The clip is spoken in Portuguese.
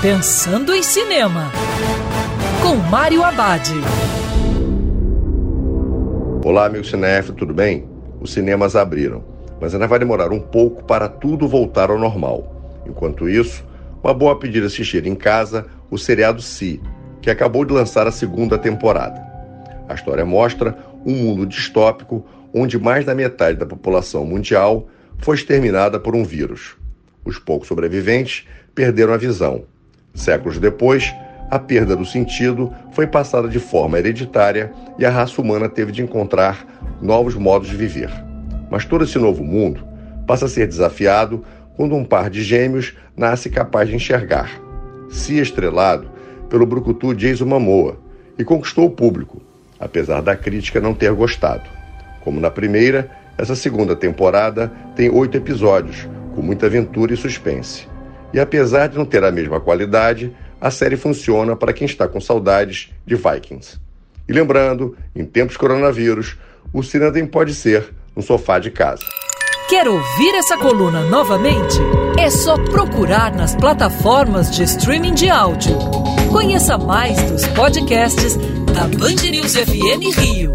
Pensando em Cinema, com Mário Abad. Olá, amigo cinéfilo, tudo bem? Os cinemas abriram, mas ainda vai demorar um pouco para tudo voltar ao normal. Enquanto isso, uma boa pedida assistir em casa o seriado Si, que acabou de lançar a segunda temporada. A história mostra um mundo distópico onde mais da metade da população mundial foi exterminada por um vírus. Os poucos sobreviventes perderam a visão. Séculos depois, a perda do sentido foi passada de forma hereditária e a raça humana teve de encontrar novos modos de viver. Mas todo esse novo mundo passa a ser desafiado quando um par de gêmeos nasce capaz de enxergar. Se estrelado pelo brucutu Jason Momoa e conquistou o público, apesar da crítica não ter gostado. Como na primeira, essa segunda temporada tem oito episódios, com muita aventura e suspense. E apesar de não ter a mesma qualidade, a série funciona para quem está com saudades de Vikings. E lembrando, em tempos coronavírus, o também pode ser no sofá de casa. Quer ouvir essa coluna novamente? É só procurar nas plataformas de streaming de áudio. Conheça mais dos podcasts da Band News FM Rio.